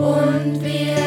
und wir